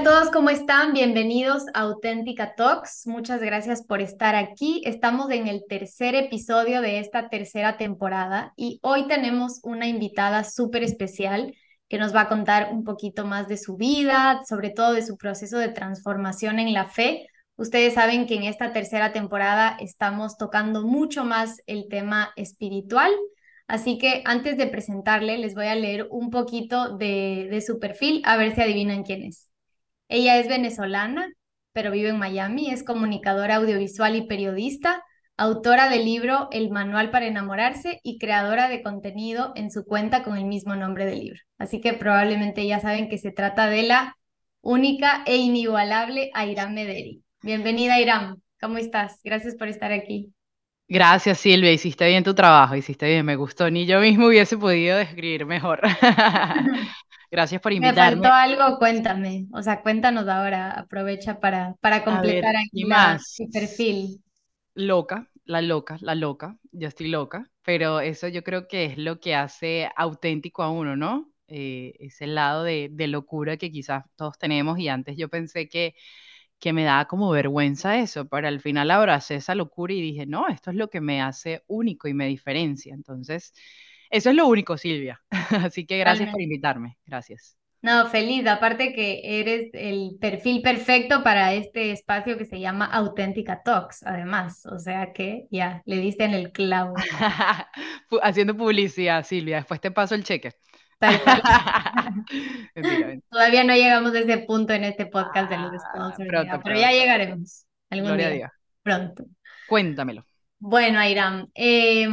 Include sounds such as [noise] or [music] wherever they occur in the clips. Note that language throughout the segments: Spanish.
A todos, ¿cómo están? Bienvenidos a Auténtica Talks. Muchas gracias por estar aquí. Estamos en el tercer episodio de esta tercera temporada y hoy tenemos una invitada súper especial que nos va a contar un poquito más de su vida, sobre todo de su proceso de transformación en la fe. Ustedes saben que en esta tercera temporada estamos tocando mucho más el tema espiritual. Así que antes de presentarle, les voy a leer un poquito de, de su perfil, a ver si adivinan quién es. Ella es venezolana, pero vive en Miami, es comunicadora audiovisual y periodista, autora del libro El Manual para Enamorarse y creadora de contenido en su cuenta con el mismo nombre del libro. Así que probablemente ya saben que se trata de la única e inigualable Airam Mederi. Bienvenida, Airam. ¿Cómo estás? Gracias por estar aquí. Gracias, Silvia. Hiciste bien tu trabajo, hiciste bien, me gustó. Ni yo mismo hubiese podido describir mejor. [laughs] [laughs] Gracias por invitarme. Me faltó algo, cuéntame. O sea, cuéntanos ahora, aprovecha para, para completar aquí más. perfil. Loca, la loca, la loca, yo estoy loca, pero eso yo creo que es lo que hace auténtico a uno, ¿no? Eh, ese lado de, de, locura que quizás todos tenemos y antes yo pensé que, que me daba como vergüenza eso, pero al final abracé esa locura y dije, no, esto es lo que me hace único y me diferencia. Entonces, eso es lo único, Silvia. [laughs] Así que gracias por invitarme. Gracias. No, feliz. Aparte que eres el perfil perfecto para este espacio que se llama Auténtica Talks, además. O sea que ya, le diste en el clavo. [laughs] Haciendo publicidad, Silvia. Después te paso el cheque. [laughs] Todavía no llegamos a ese punto en este podcast de los ah, sponsors, pero ya llegaremos algún día. Pronto. Cuéntamelo. Bueno, Airam, eh,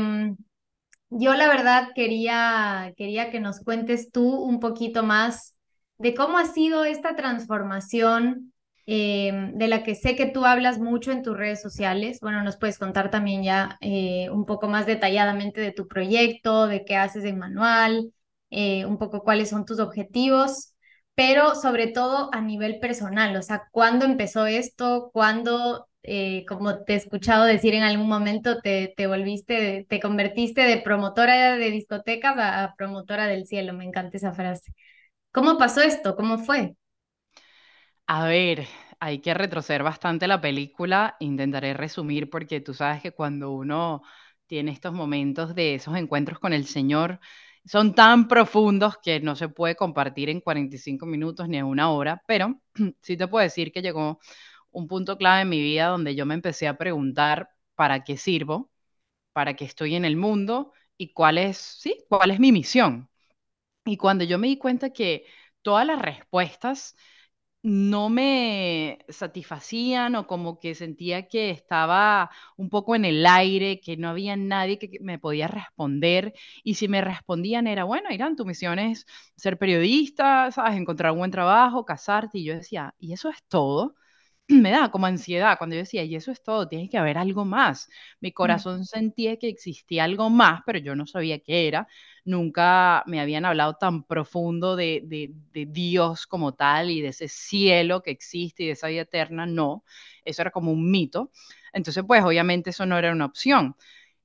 yo la verdad quería, quería que nos cuentes tú un poquito más de cómo ha sido esta transformación eh, de la que sé que tú hablas mucho en tus redes sociales. Bueno, nos puedes contar también ya eh, un poco más detalladamente de tu proyecto, de qué haces en manual, eh, un poco cuáles son tus objetivos, pero sobre todo a nivel personal, o sea, ¿cuándo empezó esto? ¿Cuándo eh, como te he escuchado decir en algún momento, te, te volviste, te convertiste de promotora de discotecas a, promotora del cielo. Me encanta esa frase. ¿Cómo pasó esto? ¿Cómo fue? A ver, hay que retroceder bastante la película. Intentaré resumir porque tú sabes que cuando uno tiene estos momentos de esos encuentros con el Señor, son tan profundos que no se puede compartir en 45 minutos ni en una hora, pero [clears throat] sí te puedo decir que llegó un punto clave en mi vida donde yo me empecé a preguntar para qué sirvo, para qué estoy en el mundo y cuál es, sí, cuál es mi misión. Y cuando yo me di cuenta que todas las respuestas no me satisfacían o como que sentía que estaba un poco en el aire, que no había nadie que me podía responder y si me respondían era, bueno, Irán, tu misión es ser periodista, sabes, encontrar un buen trabajo, casarte y yo decía, ¿y eso es todo? [clears throat] me da como ansiedad cuando yo decía, y eso es todo, tiene que haber algo más. Mi mm. corazón sentía que existía algo más, pero yo no sabía qué era. Nunca me habían hablado tan profundo de, de, Dios como tal y de ese cielo que existe y de esa vida eterna, no. Eso era como un mito. Entonces, pues obviamente eso no era una opción.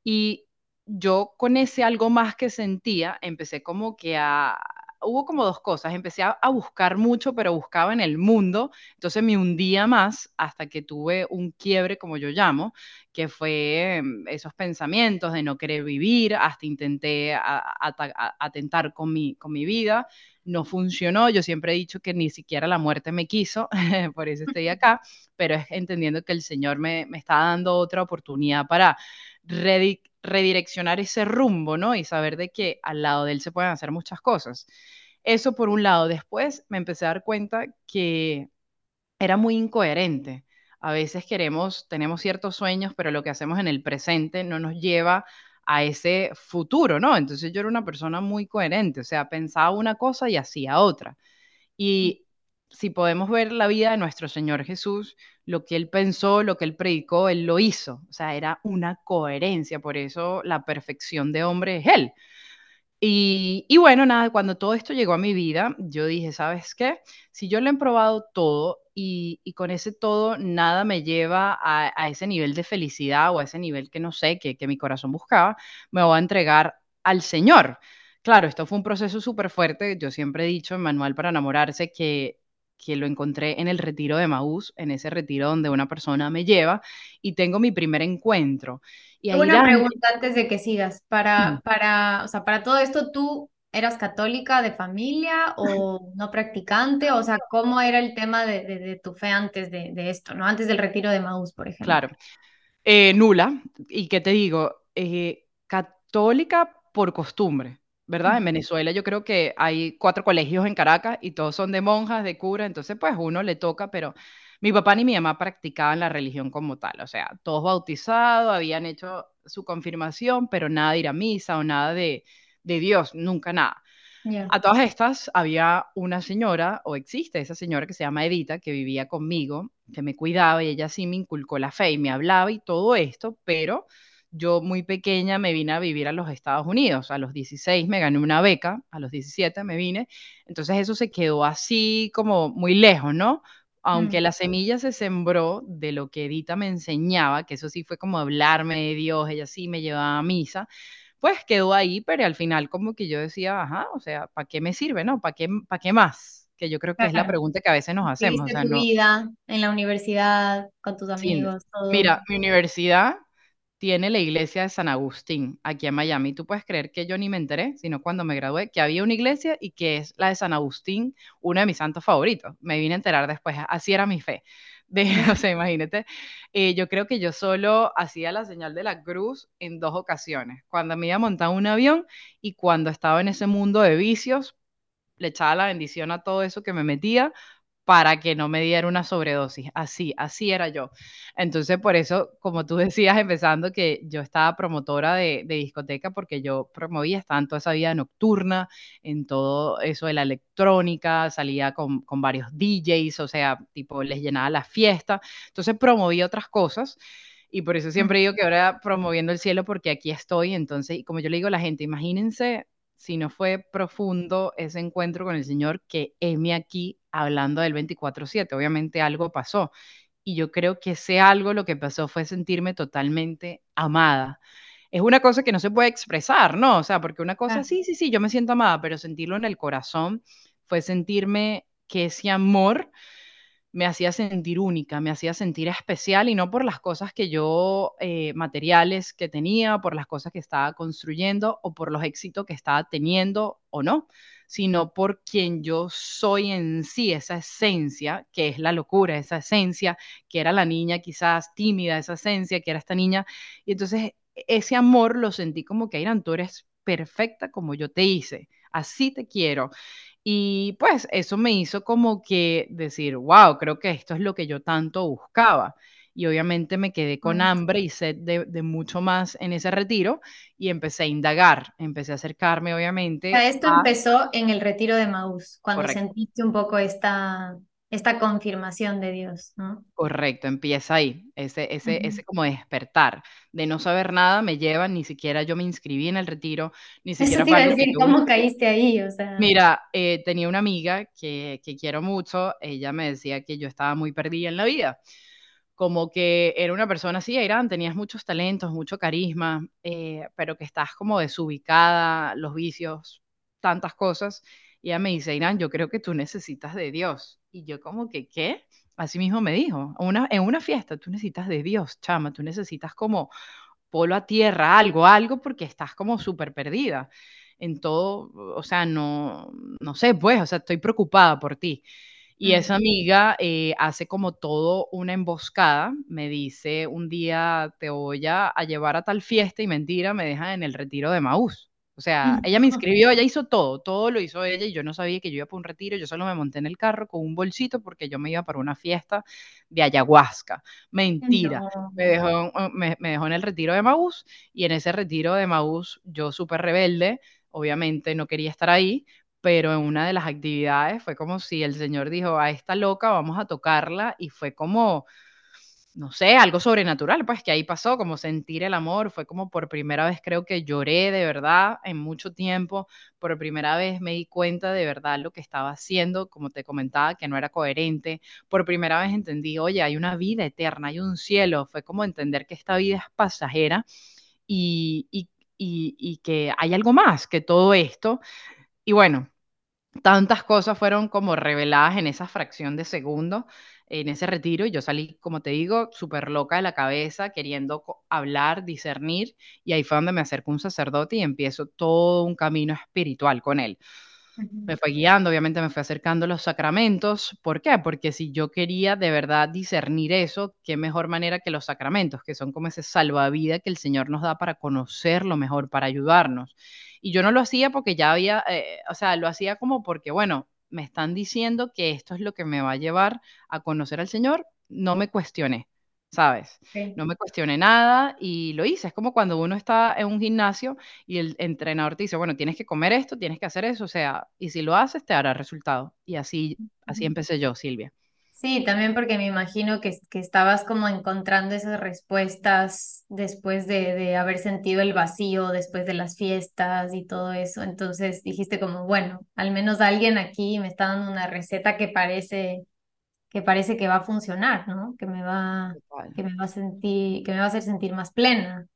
Y yo con ese algo más que sentía, empecé como que a, hubo como dos cosas. Empecé a, buscar mucho, pero buscaba en el mundo. Entonces me hundía más hasta que tuve un quiebre, como yo llamo, que fue em, esos pensamientos de no querer vivir. Hasta intenté atentar con mi, con mi vida. No funcionó. Yo siempre he dicho que ni siquiera la muerte me quiso, [laughs] por eso estoy [laughs] acá, pero es entendiendo que el Señor me, me está dando otra oportunidad para redireccionar ese rumbo, ¿no? Y saber de que al lado de él se pueden hacer muchas cosas. Eso por un lado. Después me empecé a dar cuenta que era muy incoherente. A veces queremos, tenemos ciertos sueños, pero lo que hacemos en el presente no nos lleva a ese futuro, ¿no? Entonces yo era una persona muy coherente, o sea, pensaba una cosa y hacía otra. Y si podemos ver la vida de nuestro Señor Jesús, lo que él pensó, lo que él predicó, él lo hizo. O sea, era una coherencia, por eso la perfección de hombre es él. Y, bueno, nada, cuando todo esto llegó a mi vida, yo dije, ¿sabes qué? Si yo lo he probado todo y, con ese todo nada me lleva a, ese nivel de felicidad o a ese nivel que no sé, que, que mi corazón buscaba, me voy a entregar al Señor. Claro, esto fue un proceso súper fuerte. Yo siempre he dicho en Manual para enamorarse que que lo encontré en el retiro de Maús, en ese retiro donde una persona me lleva y tengo mi primer encuentro. Y ahí Una pregunta antes de que sigas. Para, para, o sea, para todo esto, ¿tú eras católica de familia o no practicante? O sea, ¿cómo era el tema de, de, tu fe antes de, de, esto, ¿no? Antes del retiro de Maús, por ejemplo. Claro. Eh, nula. ¿Y qué te digo? Eh, católica por costumbre. ¿Verdad? En Venezuela yo creo que hay cuatro colegios en Caracas y todos son de monjas, de cura, entonces pues uno le toca, pero mi papá ni mi mamá practicaban la religión como tal, o sea, todos bautizados, habían hecho su confirmación, pero nada de ir a misa o nada de, de Dios, nunca nada. A todas estas había una señora, o existe esa señora que se llama Edita, que vivía conmigo, que me cuidaba y ella sí me inculcó la fe y me hablaba y todo esto, pero yo muy pequeña me vine a vivir a los Estados Unidos. A los 16 me gané una beca, a los 17 me vine. Entonces eso se quedó así como muy lejos, ¿no? Aunque mm. la semilla se sembró de lo que Edita me enseñaba, que eso sí fue como hablarme de Dios, ella sí me llevaba a misa, pues quedó ahí, pero al final como que yo decía, ajá, o sea, ¿para qué me sirve, no? ¿Para qué, para qué más? Que yo creo que es la pregunta que a veces nos hacemos. O tu vida en la universidad, con tus amigos, todo. Mira, mi universidad tiene la iglesia de San Agustín aquí en Miami. Tú puedes creer que yo ni me enteré, sino cuando me gradué, que había una iglesia y que es la de San Agustín, uno de mis santos favoritos. Me vine a enterar después, así era mi fe. [laughs] De, o sea, imagínate, eh, yo creo que yo solo hacía la señal de la cruz en dos ocasiones, cuando me iba a montar un avión y cuando estaba en ese mundo de vicios, le echaba la bendición a todo eso que me metía para que no me diera una sobredosis. Así, así era yo. Entonces, por eso, como tú [laughs] decías, empezando que yo estaba promotora de, discoteca porque yo promovía, estaba en toda esa vida nocturna, en todo eso de la electrónica, salía con, con varios DJs, o sea, tipo, les llenaba la fiesta. Entonces, promovía otras cosas. Y por eso siempre digo que ahora promoviendo el cielo, porque aquí estoy. Entonces, y como yo le digo a la gente, imagínense si no fue profundo ese encuentro con el Señor que heme aquí hablando del 24/7. Obviamente algo pasó. Y yo creo que ese algo lo que pasó fue sentirme totalmente amada. Es una cosa que no se puede expresar, ¿no? O sea, porque una cosa, sí, sí, sí, yo me siento amada, pero sentirlo en el corazón fue sentirme que ese amor me hacía sentir única, me hacía sentir especial y no por las cosas que yo, eh, materiales que tenía, por las cosas que estaba construyendo o por los éxitos que estaba teniendo o no, sino por quien yo soy en sí, esa esencia que es la locura, esa esencia que era la niña quizás tímida, esa esencia que era esta niña. Y entonces ese amor lo sentí como que, Irán, tú eres perfecta como yo te hice, así te quiero. Y pues eso me hizo como que decir, wow, creo que esto es lo que yo tanto buscaba. Y obviamente me quedé con hambre y sed de, mucho más en ese retiro y empecé a indagar, empecé a acercarme obviamente. esto empezó en el retiro de Maús, cuando sentiste un poco esta, esta confirmación de Dios, ¿no? Correcto, empieza ahí, ese, ese, ese como despertar, de no saber nada me lleva, ni siquiera yo me inscribí en el retiro, ni siquiera... Eso te decir, ¿cómo caíste ahí? O sea... Mira, eh, tenía una amiga que, que quiero mucho, ella me decía que yo estaba muy perdida en la vida, como que era una persona así, Irán, tenías muchos talentos, mucho carisma, eh, pero que estás como desubicada, los vicios, tantas cosas, y ella me dice, Irán, yo creo que tú necesitas de Dios. Y yo como que, ¿qué? Así mismo me dijo, una, en una fiesta tú necesitas de Dios, chama, tú necesitas como polo a tierra, algo, algo, porque estás como súper perdida en todo, o sea, no, no sé, pues, o sea, estoy preocupada por ti. Y esa amiga eh, hace como todo una emboscada, me dice, un día te voy a, a llevar a tal fiesta y mentira, me deja en el retiro de Maús. O sea, ella me inscribió, ella hizo todo, todo lo hizo ella y yo no sabía que yo iba para un retiro, yo solo me monté en el carro con un bolsito porque yo me iba para una fiesta de ayahuasca. Mentira, me, dejó, me, dejó en el retiro de Maús y en ese retiro de Maús yo súper rebelde, obviamente no quería estar ahí, pero en una de las actividades fue como si el señor dijo, a esta loca vamos a tocarla y fue como no sé, algo sobrenatural, pues que ahí pasó, como sentir el amor, fue como por primera vez creo que lloré de verdad en mucho tiempo, por primera vez me di cuenta de verdad lo que estaba haciendo, como te comentaba, que no era coherente, por primera vez entendí, oye, hay una vida eterna, hay un cielo, fue como entender que esta vida es pasajera y, y, y, y que hay algo más que todo esto. Y bueno, tantas cosas fueron como reveladas en esa fracción de segundo, en ese retiro, y yo salí, como te digo, súper loca de la cabeza, queriendo hablar, discernir, y ahí fue donde me acerco un sacerdote y empiezo todo un camino espiritual con él. Me fue guiando, obviamente me fue acercando los sacramentos. ¿Por qué? Porque si yo quería de verdad discernir eso, qué mejor manera que los sacramentos, que son como ese salvavidas que el Señor nos da para conocerlo mejor, para ayudarnos. Y yo no lo hacía porque ya había, eh, o sea, lo hacía como porque, bueno, me están diciendo que esto es lo que me va a llevar a conocer al Señor, no me cuestioné. ¿sabes? No me cuestioné nada y lo hice. Es como cuando uno está en un gimnasio y el entrenador te dice, bueno, tienes que comer esto, tienes que hacer eso, o sea, y si lo haces te dará resultado. Y así, así empecé yo, Silvia. Sí, también porque me imagino que, que estabas como encontrando esas respuestas después de, de haber sentido el vacío, después de las fiestas y todo eso. Entonces dijiste como, bueno, al menos alguien aquí me está dando una receta que parece que parece que va a funcionar, ¿no? Que me va, que me va a sentir, que me va a hacer sentir más plena.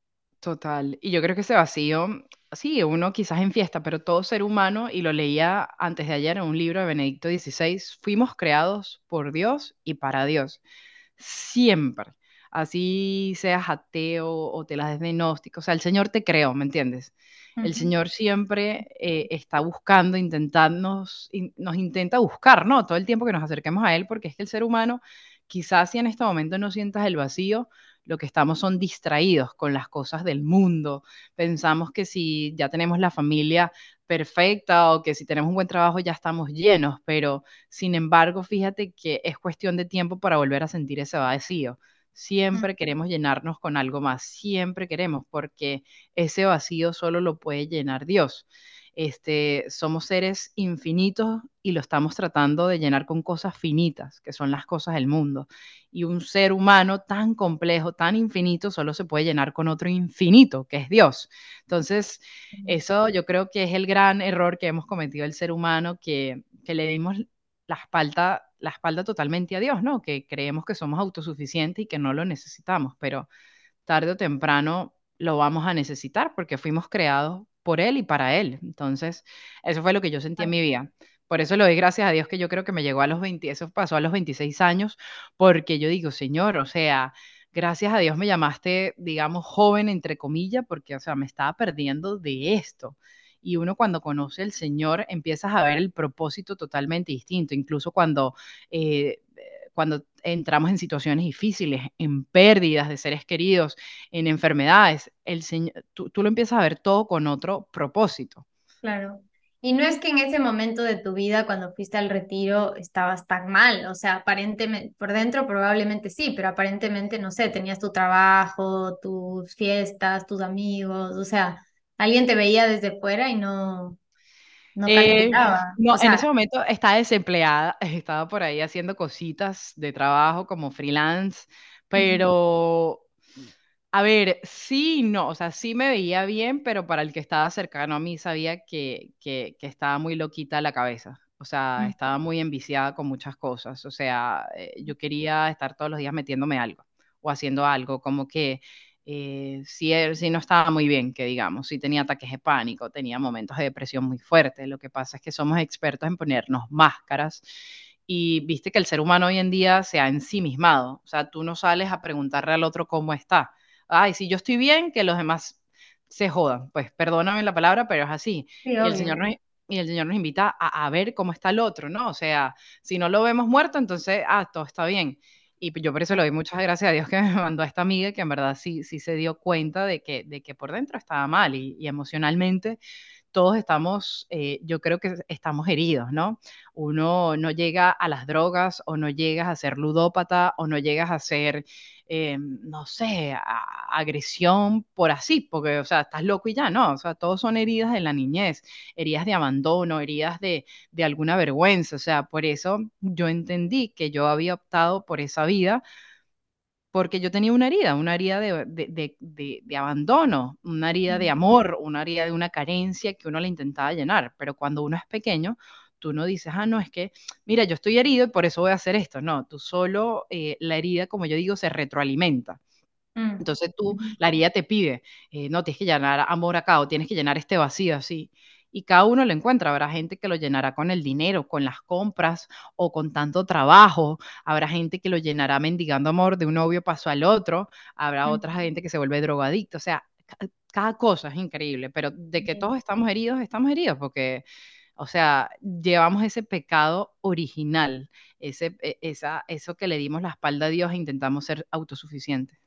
Total. Y yo creo que ese vacío, sí, uno quizás en fiesta, pero todo ser humano, y lo leía antes de ayer en un libro de Benedicto XVI, fuimos creados por Dios y para Dios. Siempre. Así seas ateo o te las des de gnóstico. O sea, el Señor te creó, ¿me entiendes? El Señor siempre eh, está buscando, intentarnos, nos intenta buscar, ¿no? Todo el tiempo que nos acerquemos a Él, porque es que el ser humano, quizás si en este momento no sientas el vacío, lo que estamos son distraídos con las cosas del mundo. Pensamos que si ya tenemos la familia perfecta o que si tenemos un buen trabajo ya estamos llenos, pero sin embargo, fíjate que es cuestión de tiempo para volver a sentir ese vacío. Siempre queremos llenarnos con algo más, siempre queremos, porque ese vacío solo lo puede llenar Dios. Este, somos seres infinitos y lo estamos tratando de llenar con cosas finitas, que son las cosas del mundo. Y un ser humano tan complejo, tan infinito, solo se puede llenar con otro infinito, que es Dios. Entonces, eso yo creo que es el gran error que hemos cometido el ser humano, que, que le dimos la espalda la espalda totalmente a Dios, ¿no? Que creemos que somos autosuficientes y que no lo necesitamos, pero tarde o temprano lo vamos a necesitar porque fuimos creados por Él y para Él. Entonces, eso fue lo que yo sentí en mi vida. Por eso le doy gracias a Dios que yo creo que me llegó a los 20, eso pasó a los 26 años, porque yo digo, Señor, o sea, gracias a Dios me llamaste, digamos, joven, entre comillas, porque, o sea, me estaba perdiendo de esto y uno cuando conoce al Señor empiezas a ver el propósito totalmente distinto, incluso cuando... Eh, cuando entramos en situaciones difíciles, en pérdidas de seres queridos, en enfermedades, el Señor, tú, tú, lo empiezas a ver todo con otro propósito. Claro. Y no es que en ese momento de tu vida, cuando fuiste al retiro, estabas tan mal, o sea, aparentemente, por dentro probablemente sí, pero aparentemente, no sé, tenías tu trabajo, tus fiestas, tus amigos, o sea, alguien te veía desde fuera y no, no eh, no, en ese momento estaba desempleada, [laughs] estaba por ahí haciendo cositas de trabajo como freelance, pero a ver, sí, no, o sea, sí me veía bien, pero para el que estaba cercano a mí sabía que, que, que estaba muy loquita la cabeza. O sea, estaba muy enviciada con muchas cosas. O sea, eh, yo quería estar todos los días metiéndome algo o haciendo algo, como que eh, si, si, no estaba muy bien, que digamos, si tenía ataques de pánico, tenía momentos de depresión muy fuertes. Lo que pasa es que somos expertos en ponernos máscaras y viste que el ser humano hoy en día se ha ensimismado. O sea, tú no sales a preguntarle al otro cómo está. Ay, si yo estoy bien, que los demás se jodan. Pues perdóname la palabra, pero es así. y, el Señor nos, y el Señor nos invita a, a, ver cómo está el otro, ¿no? O sea, si no lo vemos muerto, entonces, ah, todo está bien. Y yo por eso le doy muchas gracias a Dios que [laughs] me mandó a esta amiga que en verdad sí, sí se dio cuenta de que, de que por dentro estaba mal y, y emocionalmente todos estamos, eh, yo creo que estamos heridos, ¿no? Uno no llega a las drogas o no llegas a ser ludópata o no llegas a ser, eh, no sé, agresión por así, porque, o sea, estás loco y ya, no, o sea, todos son heridas de la niñez, heridas de abandono, heridas de, de alguna vergüenza, o sea, por eso yo entendí que yo había optado por esa vida porque yo tenía una herida, una herida de, abandono, una herida de amor, una herida de una carencia que uno le intentaba llenar, pero cuando uno es pequeño, tú no dices, ah, no, es que, mira, yo estoy herido y por eso voy a hacer esto, no, tú solo, eh, la herida, como yo digo, se retroalimenta. Mm. Entonces tú, la herida te pide, eh, no, tienes que llenar amor acá o tienes que llenar este vacío así. Y cada uno lo encuentra. Habrá gente que lo llenará con el dinero, con las compras o con tanto trabajo. Habrá gente que lo llenará mendigando amor de un novio paso al otro. Habrá otra gente que se vuelve drogadicto. O sea, cada cosa es increíble, pero de que todos estamos heridos, estamos heridos porque, o sea, llevamos ese pecado original, ese, e, esa, eso que le dimos la espalda a Dios e intentamos ser autosuficientes.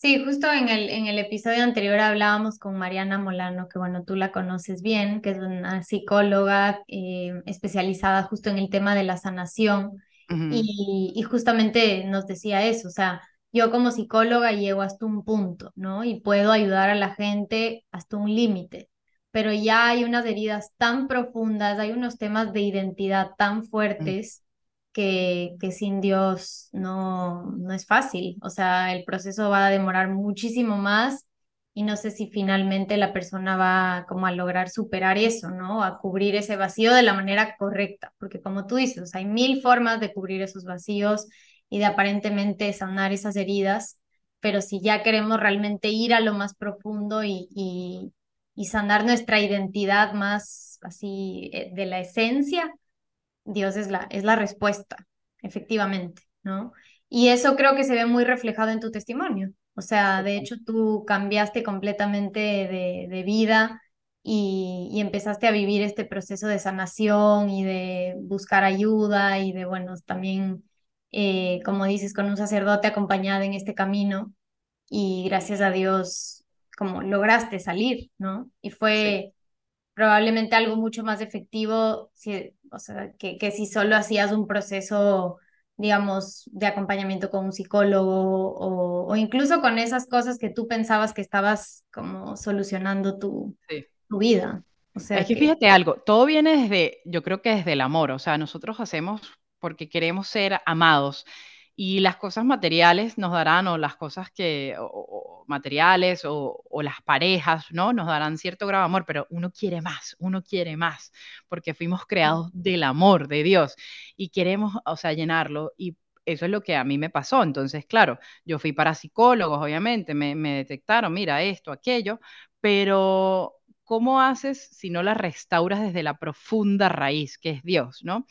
Sí, justo en el, en el episodio anterior hablábamos con Mariana Molano, que bueno, tú la conoces bien, que es una psicóloga eh, especializada justo en el tema de la sanación. y, y, justamente nos decía eso, o sea, yo como psicóloga llego hasta un punto, ¿no? Y puedo ayudar a la gente hasta un límite, pero ya hay unas heridas tan profundas, hay unos temas de identidad tan fuertes que, que sin Dios no, no es fácil. O sea, el proceso va a demorar muchísimo más y no sé si finalmente la persona va como a lograr superar eso, ¿no? A cubrir ese vacío de la manera correcta, porque como tú dices, hay mil formas de cubrir esos vacíos y de aparentemente sanar esas heridas, pero si ya queremos realmente ir a lo más profundo y, y, y sanar nuestra identidad más así eh, de la esencia, Dios es la, es la respuesta, efectivamente, ¿no? Y eso creo que se ve muy reflejado en tu testimonio. O sea, de hecho tú cambiaste completamente de, de vida y, y, empezaste a vivir este proceso de sanación y de buscar ayuda y de, bueno, también, eh, como dices, con un sacerdote acompañado en este camino y gracias a Dios, como lograste salir, ¿no? Y fue probablemente algo mucho más efectivo, si, o sea, que, que si solo hacías un proceso, digamos, de acompañamiento con un psicólogo o, o, incluso con esas cosas que tú pensabas que estabas como solucionando tu, tu vida. O sea es que, que fíjate algo, todo viene desde, yo creo que desde el amor, o sea, nosotros hacemos porque queremos ser amados y las cosas materiales nos darán, o las cosas que, o, o materiales, o, o, las parejas, ¿no? Nos darán cierto grado de amor, pero uno quiere más, uno quiere más, porque fuimos creados del amor de Dios y queremos, o sea, llenarlo. Y eso es lo que a mí me pasó. Entonces, claro, yo fui para psicólogos, obviamente, me, me detectaron, mira, esto, aquello, pero ¿cómo haces si no la restauras desde la profunda raíz, que es Dios, ¿no?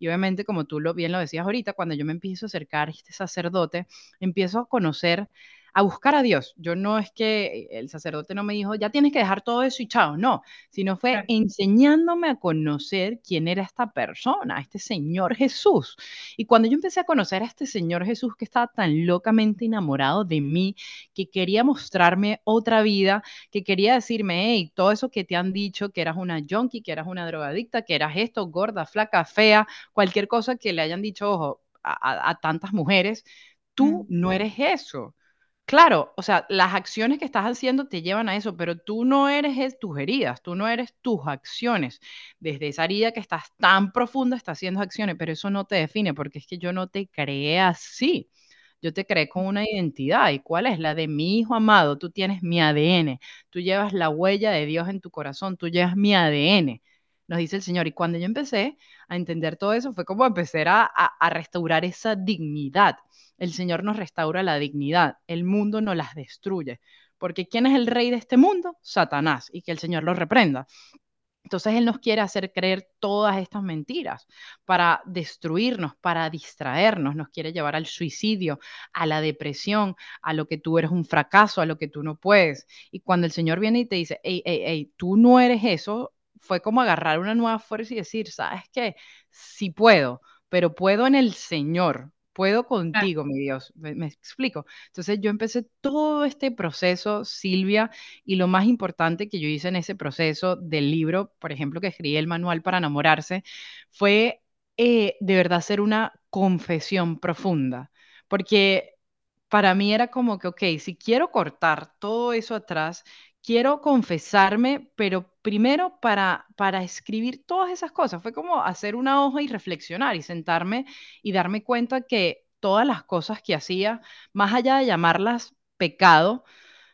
Y obviamente, como tú lo, bien lo decías ahorita, cuando yo me empiezo a acercar a este sacerdote, empiezo a conocer a buscar a Dios. Yo no es que el sacerdote no me dijo, ya tienes que dejar todo eso y chao, no, sino fue claro. enseñándome a conocer quién era esta persona, este Señor Jesús. Y cuando yo empecé a conocer a este Señor Jesús que estaba tan locamente enamorado de mí, que quería mostrarme otra vida, que quería decirme, hey, todo eso que te han dicho, que eras una junkie, que eras una drogadicta, que eras esto, gorda, flaca, fea, cualquier cosa que le hayan dicho, ojo, a, a tantas mujeres, tú no eres eso Claro, o sea, las acciones que estás haciendo te llevan a eso, pero tú no eres tus heridas, tú no eres tus acciones. Desde esa herida que estás tan profunda, estás haciendo acciones, pero eso no te define, porque es que yo no te creé así. Yo te creé con una identidad. ¿Y cuál es? La de mi hijo amado. Tú tienes mi ADN. Tú llevas la huella de Dios en tu corazón. Tú llevas mi ADN. Nos dice el Señor. Y cuando yo empecé a entender todo eso, fue como empezar a, a, a restaurar esa dignidad el Señor nos restaura la dignidad, el mundo no las destruye. Porque ¿quién es el rey de este mundo? Satanás, y que el Señor lo reprenda. Entonces Él nos quiere hacer creer todas estas mentiras para destruirnos, para distraernos, nos quiere llevar al suicidio, a la depresión, a lo que tú eres un fracaso, a lo que tú no puedes. Y cuando el Señor viene y te dice, hey, hey, hey, tú no eres eso, fue como agarrar una nueva fuerza y decir, ¿sabes qué? Sí puedo, pero puedo en el Señor, puedo contigo, mi Dios, me, me, explico. Entonces yo empecé todo este proceso, Silvia, y lo más importante que yo hice en ese proceso del libro, por ejemplo, que escribí el manual para enamorarse, fue eh, de verdad hacer una confesión profunda, porque para mí era como que, ok, si quiero cortar todo eso atrás, quiero confesarme, pero primero para, para escribir todas esas cosas. Fue como hacer una hoja y reflexionar y sentarme y darme cuenta que todas las cosas que hacía, más allá de llamarlas pecado,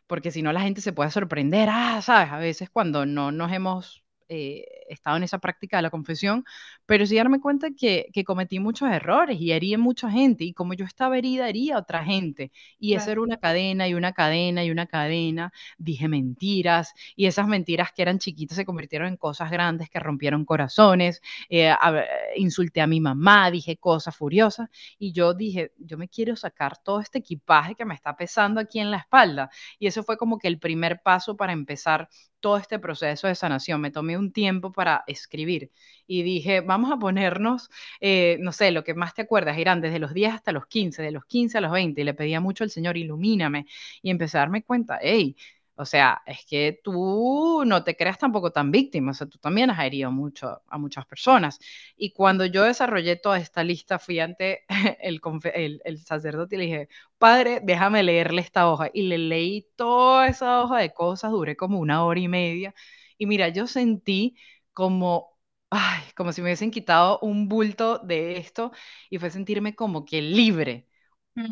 porque si no la gente se puede sorprender, ah, sabes, a veces cuando no nos hemos... Eh, estado en esa práctica de la confesión, pero sí darme cuenta que, que cometí muchos errores y herí a mucha gente y como yo estaba herida, hería a otra gente. Y eso era una cadena y una cadena y una cadena. Dije mentiras y esas mentiras que eran chiquitas se convirtieron en cosas grandes que rompieron corazones. Eh, insulté a mi mamá, dije cosas furiosas y yo dije, yo me quiero sacar todo este equipaje que me está pesando aquí en la espalda. Y eso fue como que el primer paso para empezar todo este proceso de sanación. Me tomé un tiempo para escribir y dije, vamos a ponernos, eh, no sé, lo que más te acuerdas, Irán, desde los 10 hasta los 15, de los 15 a los 20, y le pedía mucho al Señor, ilumíname, y empecé a darme cuenta, hey, o sea, es que tú no te creas tampoco tan víctima, o sea, tú también has herido mucho a muchas personas. Y cuando yo desarrollé toda esta lista, fui ante [laughs] el, el, sacerdote y le dije, padre, déjame leerle esta hoja. Y le leí toda esa hoja de cosas, duré como una hora y media. Y mira, yo sentí como, ay, como si me hubiesen quitado un bulto de esto y fue sentirme como que libre.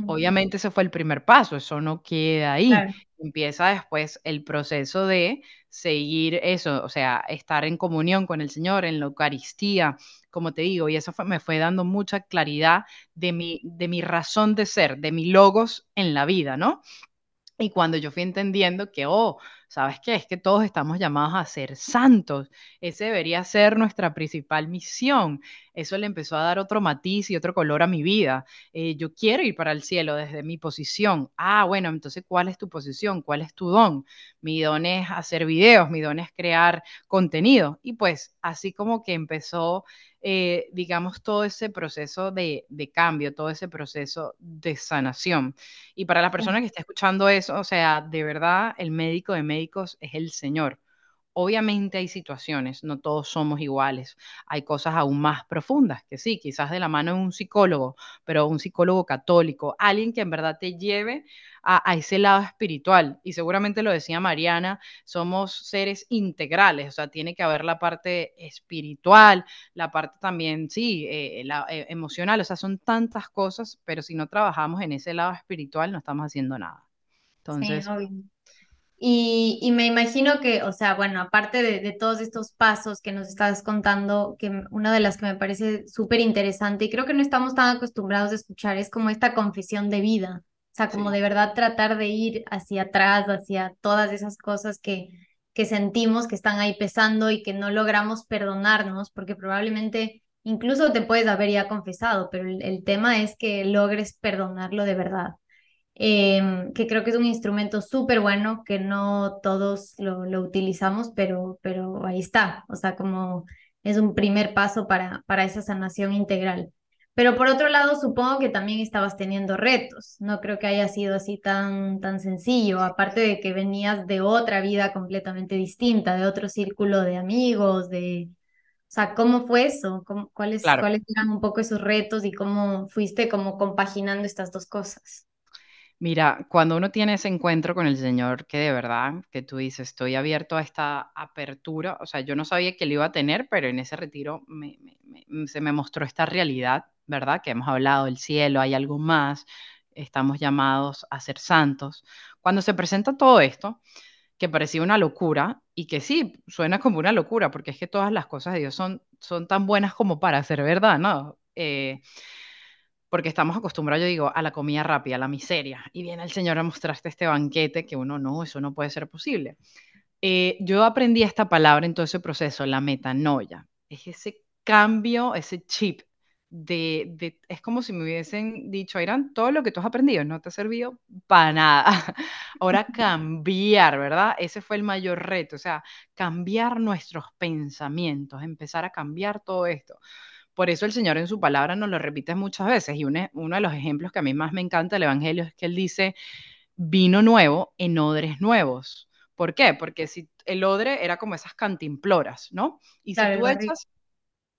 Obviamente ese fue el primer paso, eso no queda ahí. Empieza después el proceso de seguir eso, o sea, estar en comunión con el Señor, en la Eucaristía, como te digo, y eso me fue dando mucha claridad de mi, de mi razón de ser, de mi logos en la vida, ¿no? Y cuando yo fui entendiendo que, oh, ¿sabes qué? Es que todos estamos llamados a ser santos. Ese debería ser nuestra principal misión. Eso le empezó a dar otro matiz y otro color a mi vida. Eh, yo quiero ir para el cielo desde mi posición. Ah, bueno, entonces, ¿cuál es tu posición? ¿Cuál es tu don? Mi don es hacer videos, mi don es crear contenido. Y pues, así como que empezó eh, digamos, todo ese proceso de, de, cambio, todo ese proceso de sanación. Y para la persona que está escuchando eso, o sea, de verdad, el médico de médicos es el Señor. Obviamente hay situaciones, no todos somos iguales. Hay cosas aún más profundas, que sí, quizás de la mano de un psicólogo, pero un psicólogo católico, alguien que en verdad te lleve a, ese lado espiritual. Y seguramente lo decía Mariana, somos seres integrales, o sea, tiene que haber la parte espiritual, la parte también, sí, eh, la, eh, emocional, o sea, son tantas cosas, pero si no trabajamos en ese lado espiritual, no estamos haciendo nada. Entonces, y, me imagino que, o sea, bueno, aparte de, todos estos pasos que nos estás contando, que una de las que me parece súper interesante y creo que no estamos tan acostumbrados a escuchar es como esta confesión de vida, o sea, como de verdad tratar de ir hacia atrás, hacia todas esas cosas que, que sentimos que están ahí pesando y que no logramos perdonarnos, porque probablemente incluso te puedes haber ya confesado, pero el tema es que logres perdonarlo de verdad. Em, que creo que es un instrumento súper bueno, que no todos lo, lo, utilizamos, pero, pero ahí está, o sea, como es un primer paso para, para esa sanación integral. Pero por otro lado, supongo que también estabas teniendo retos, no creo que haya sido así tan, tan sencillo, aparte de que venías de otra vida completamente distinta, de otro círculo de amigos, de... O sea, ¿cómo fue eso? cuáles, ¿Cuáles eran un poco esos retos y cómo fuiste como compaginando estas dos cosas? Mira, cuando uno tiene ese encuentro con el Señor, que de verdad, que tú dices, estoy abierto a esta apertura, o sea, yo no sabía que lo iba a tener, pero en ese retiro se me mostró esta realidad, ¿verdad? Que hemos hablado del cielo, hay algo más, estamos llamados a ser santos. Cuando se presenta todo esto, que parecía una locura, y que sí, suena como una locura, porque es que todas las cosas de Dios son, son tan buenas como para ser verdad, ¿no? Eh, porque estamos acostumbrados, yo digo, a la comida rápida, a la miseria, y viene el Señor a mostrarte este banquete que uno no, eso no puede ser posible. Eh, yo aprendí esta palabra en todo ese proceso, la metanoia, es ese cambio, ese chip de, de, es como si me hubiesen dicho, Irán, todo lo que tú has aprendido no te ha servido para nada. [laughs] Ahora cambiar, ¿verdad? Ese fue el mayor reto, o sea, cambiar nuestros pensamientos, empezar a cambiar todo esto. Por eso el Señor en su palabra nos lo repite muchas veces y uno, de los ejemplos que a mí más me encanta del Evangelio es que Él dice, vino nuevo en odres nuevos. ¿Por qué? Porque si el odre era como esas cantimploras, ¿no? Y si tú echas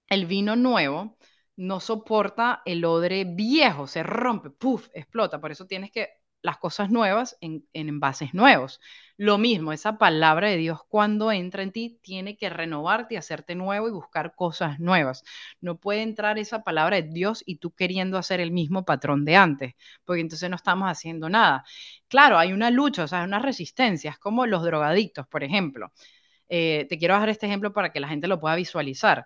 el vino nuevo, no soporta el odre viejo, se rompe, puff, explota. Por eso tienes que las cosas nuevas en, envases nuevos. Lo mismo, esa palabra de Dios cuando entra en ti tiene que renovarte hacerte nuevo y buscar cosas nuevas. No puede entrar esa palabra de Dios y tú queriendo hacer el mismo patrón de antes, porque entonces no estamos haciendo nada. Claro, hay una lucha, o sea, una resistencia, es como los drogadictos, por ejemplo. Eh, te quiero dejar este ejemplo para que la gente lo pueda visualizar.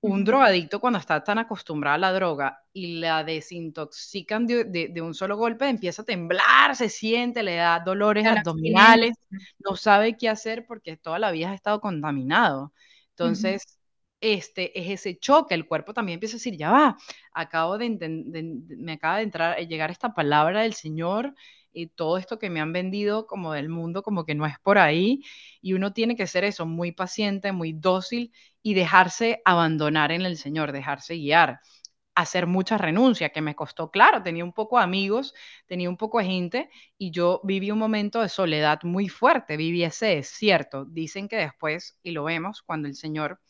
Un drogadicto cuando está tan acostumbrado a la droga y la desintoxican de, de- de un solo golpe, empieza a temblar, se siente, le da dolores la abdominales, no sabe qué hacer porque toda la vida ha estado contaminado. Entonces, este es ese choque, el cuerpo también empieza a decir, ya va, acabo de, de- me acaba de entrar, llegar esta palabra del Señor y todo esto que me han vendido como del mundo, como que no es por ahí, y uno tiene que ser eso, muy paciente, muy dócil y dejarse abandonar en el Señor, dejarse guiar hacer mucha renuncia, que me costó, claro, tenía un poco amigos, tenía un poco de gente y yo viví un momento de soledad muy fuerte, viví ese desierto. Dicen que después, y lo vemos, cuando el Señor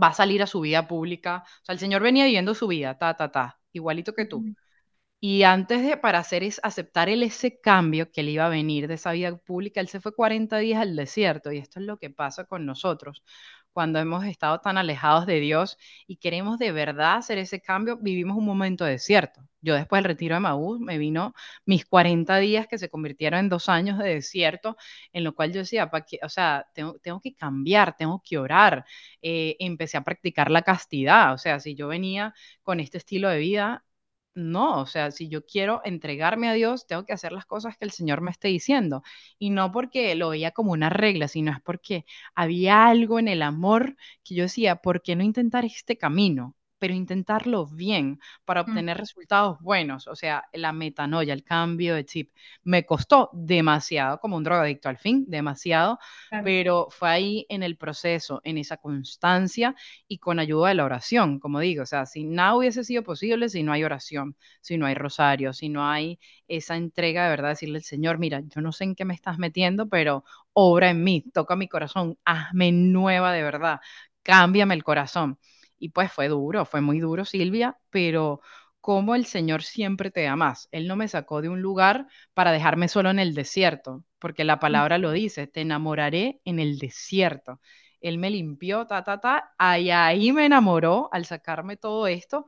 va a salir a su vida pública, o sea, el Señor venía viviendo su vida, ta, ta, ta, igualito que tú. Y antes de para hacer es aceptar él ese cambio que le iba a venir de esa vida pública, él se fue 40 días al desierto y esto es lo que pasa con nosotros. Cuando hemos estado tan alejados de Dios y queremos de verdad hacer ese cambio, vivimos un momento de desierto. Yo después del retiro de Maús me vino mis 40 días que se convirtieron en dos años de desierto, en lo cual yo decía, ¿para qué? O sea, tengo, tengo que cambiar, tengo que orar. Eh, empecé a practicar la castidad, o sea, si yo venía con este estilo de vida, no, o sea, si yo quiero entregarme a Dios, tengo que hacer las cosas que el Señor me esté diciendo. Y no porque lo veía como una regla, sino es porque había algo en el amor que yo decía, ¿por qué no intentar este camino? Pero intentarlo bien para Mm, obtener resultados buenos. O sea, la metanoia, el cambio de chip, me costó demasiado, como un drogadicto al fin, demasiado, Claro. pero fue ahí en el proceso, en esa constancia y con ayuda de la oración, como digo, o sea, si nada hubiese sido posible si no hay oración, si no hay rosario, si no hay esa entrega de verdad, decirle al Señor, mira, yo no sé en qué me estás metiendo, pero obra en mí, toca mi corazón, hazme nueva de verdad, cámbiame el corazón. Y pues fue duro, fue muy duro, Silvia, pero como el Señor siempre te da más. Él no me sacó de un lugar para dejarme solo en el desierto, porque la Mm, palabra lo dice, te enamoraré en el desierto él me limpió, ta, ta, ta, ahí, ahí me enamoró al sacarme todo esto,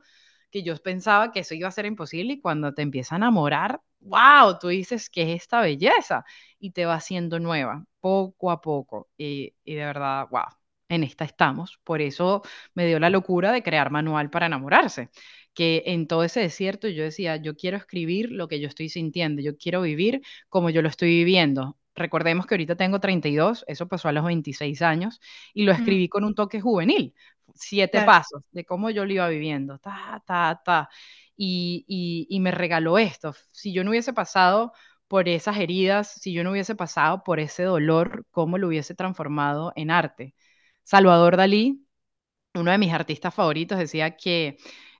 que yo pensaba que eso iba a ser imposible y cuando te empieza a enamorar, wow, tú dices que es esta belleza y te va haciendo nueva, poco a poco, y, y de verdad, wow, en esta estamos, por eso me dio la locura de crear manual para enamorarse que en todo ese desierto yo decía, yo quiero escribir lo que yo estoy sintiendo, yo quiero vivir como yo lo estoy viviendo. Recordemos que ahorita tengo 32, eso pasó a los 26 años, y lo mm, escribí con un toque juvenil, siete Claro. pasos de cómo yo lo iba viviendo, ta, ta, ta, y, y, y me regaló esto. Si yo no hubiese pasado por esas heridas, si yo no hubiese pasado por ese dolor, ¿cómo lo hubiese transformado en arte? Salvador Dalí, uno de mis artistas favoritos, decía que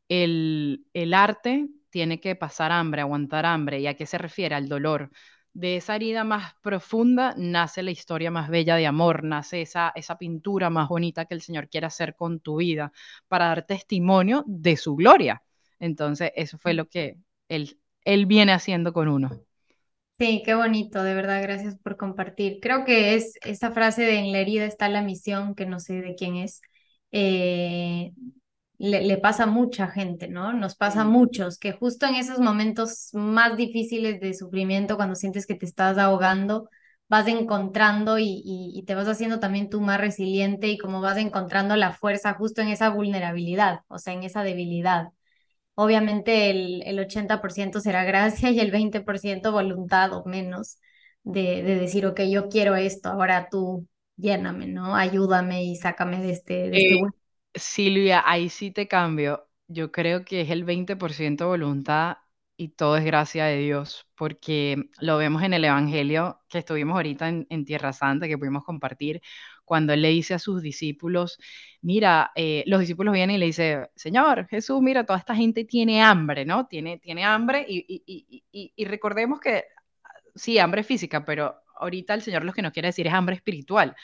el, el arte tiene que pasar hambre, aguantar hambre. ¿Y a qué se refiere? Al dolor. De esa herida más profunda nace la historia más bella de amor, nace esa, esa pintura más bonita que el Señor quiere hacer con tu vida para dar testimonio de su gloria. Entonces, eso fue lo que él, él viene haciendo con uno. Sí, qué bonito, de verdad, gracias por compartir. Creo que es esa frase de en la herida está la misión, que no sé de quién es, eh, le, le pasa a mucha gente, ¿no? Nos pasa a muchos, que justo en esos momentos más difíciles de sufrimiento, cuando sientes que te estás ahogando, vas encontrando y, y, y te vas haciendo también tú más resiliente y como vas encontrando la fuerza justo en esa vulnerabilidad, o sea, en esa debilidad. Obviamente el, el 80% será gracia y el 20% voluntad o menos de, de decir, ok, yo quiero esto, ahora tú lléname, ¿no? Ayúdame y sácame de este, de este Eh, hueco. Silvia, ahí sí te cambio. Yo creo que es el 20% voluntad y todo es gracia de Dios, porque lo vemos en el Evangelio que estuvimos ahorita en, en Tierra Santa, que pudimos compartir, cuando Él le dice a sus discípulos, mira, eh, los discípulos vienen y le dicen, Señor, Jesús, mira, toda esta gente tiene hambre, ¿no? Tiene, tiene hambre y, y, y, y, recordemos que sí, hambre física, pero ahorita el Señor lo que nos quiere decir es hambre espiritual.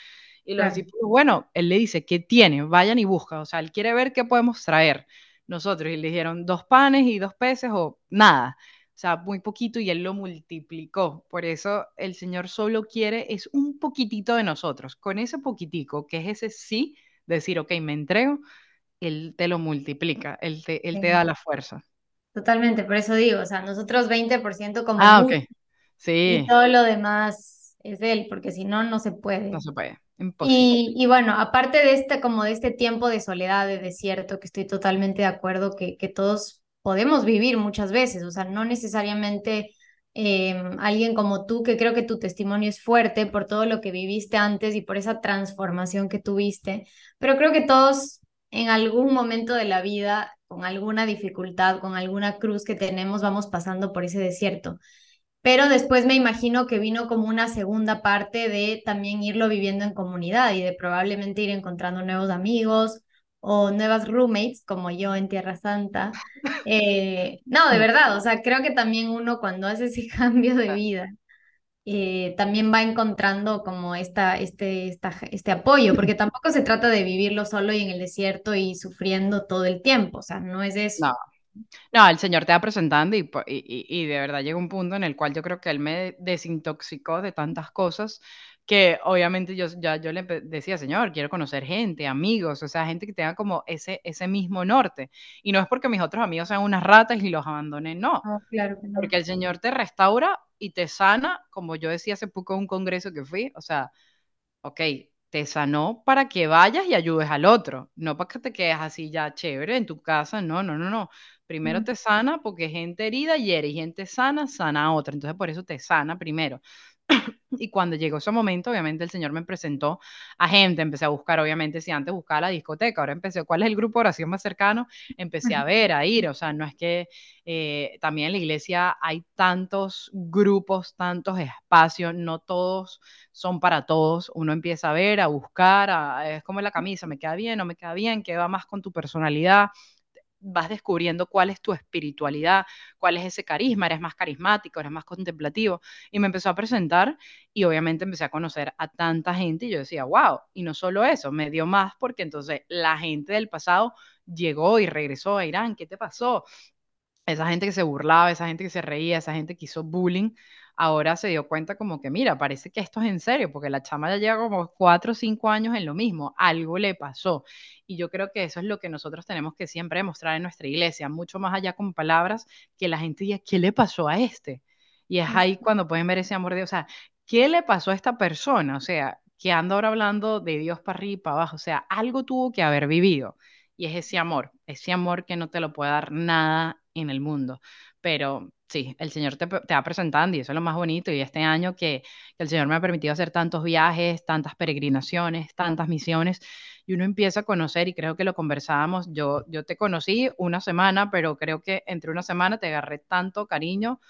Y los Claro. discípulos, bueno, él le dice, ¿qué tiene? Vayan y buscan. O sea, él quiere ver qué podemos traer nosotros. Y le dijeron dos panes y dos peces o nada. O sea, muy poquito y él lo multiplicó. Por eso el Señor solo quiere es un poquitito de nosotros. Con ese poquitico, que es ese sí, decir, ok, me entrego, él te lo multiplica, él te, él te da la fuerza. totalmente, por eso digo, o sea, nosotros 20% como Ah, ok. y Sí, todo lo demás es de él, porque si no, no se no puede. se puede. Y, y bueno, aparte de este, como de este tiempo de soledad, de desierto, que estoy totalmente de acuerdo que, que todos podemos vivir muchas veces, o sea, no necesariamente eh, alguien como tú, que creo que tu testimonio es fuerte por todo lo que viviste antes y por esa transformación que tuviste, pero creo que todos en algún momento de la vida, con alguna dificultad, con alguna cruz que tenemos, vamos pasando por ese desierto. Pero después me imagino que vino como una segunda parte de también irlo viviendo en comunidad y de probablemente ir encontrando nuevos amigos o nuevas roommates como yo en Tierra Santa. [laughs] Eh, no, de verdad, o sea, creo que también uno cuando hace ese [laughs] cambio de vida, eh, también va encontrando como esta, este, esta, este apoyo, porque [laughs] tampoco se trata de vivirlo solo y en el desierto y sufriendo todo el tiempo, o sea, no es eso. No, no, el Señor te va presentando y, y- y de verdad llega un punto en el cual yo creo que Él me desintoxicó de tantas cosas que obviamente yo ya yo le decía, Señor, quiero conocer gente, amigos, o sea, gente que tenga como ese, ese mismo norte. Y no es porque mis otros amigos sean unas ratas y los abandoné, no, claro no. porque el Señor te restaura y te sana, como yo decía hace poco en un congreso que fui, o sea, ok, te sanó para que vayas y ayudes al otro, no para que te quedes así ya chévere en tu casa, no, no, no, no. Primero Mm, te sana porque gente herida hiere y gente sana sana a otra, entonces por eso te sana primero. Y cuando llegó ese momento, obviamente el Señor me presentó a gente, empecé a buscar, obviamente, si antes buscaba la discoteca, ahora empecé, ¿cuál es el grupo de oración más cercano? Empecé a ver, a ir, o sea, no es que eh, también en la iglesia hay tantos grupos, tantos espacios, no todos son para todos, uno empieza a ver, a buscar, a- es como la camisa, me queda bien, no me queda bien, qué va más con tu personalidad, vas descubriendo cuál es tu espiritualidad, cuál es ese carisma, eres más carismático, eres más contemplativo. Y me empezó a presentar y obviamente empecé a conocer a tanta gente y yo decía, wow, y no solo eso, me dio más porque entonces la gente del pasado llegó y regresó a Irán, ¿qué te pasó? esa gente que se burlaba, esa gente que se reía, esa gente que hizo bullying, ahora se dio cuenta como que, mira, parece que esto es en serio, porque la chama ya lleva como cuatro o cinco años en lo mismo, algo le pasó. Y yo creo que eso es lo que nosotros tenemos que siempre demostrar en nuestra iglesia, mucho más allá con palabras, que la gente diga, ¿qué le pasó a este? Y es ahí cuando pueden ver ese amor de Dios, o sea, ¿qué le pasó a esta persona? O sea, que anda ahora hablando de Dios para arriba y para abajo, o sea, algo tuvo que haber vivido. Y es ese amor, ese amor que no te lo puede dar nada en el mundo. Pero sí, el Señor te, te va presentando y eso es lo más bonito. Y este año que, el Señor me ha permitido hacer tantos viajes, tantas peregrinaciones, tantas misiones, y uno empieza a conocer, y creo que lo conversábamos, yo, yo te conocí una semana, pero creo que entre una semana te agarré tanto cariño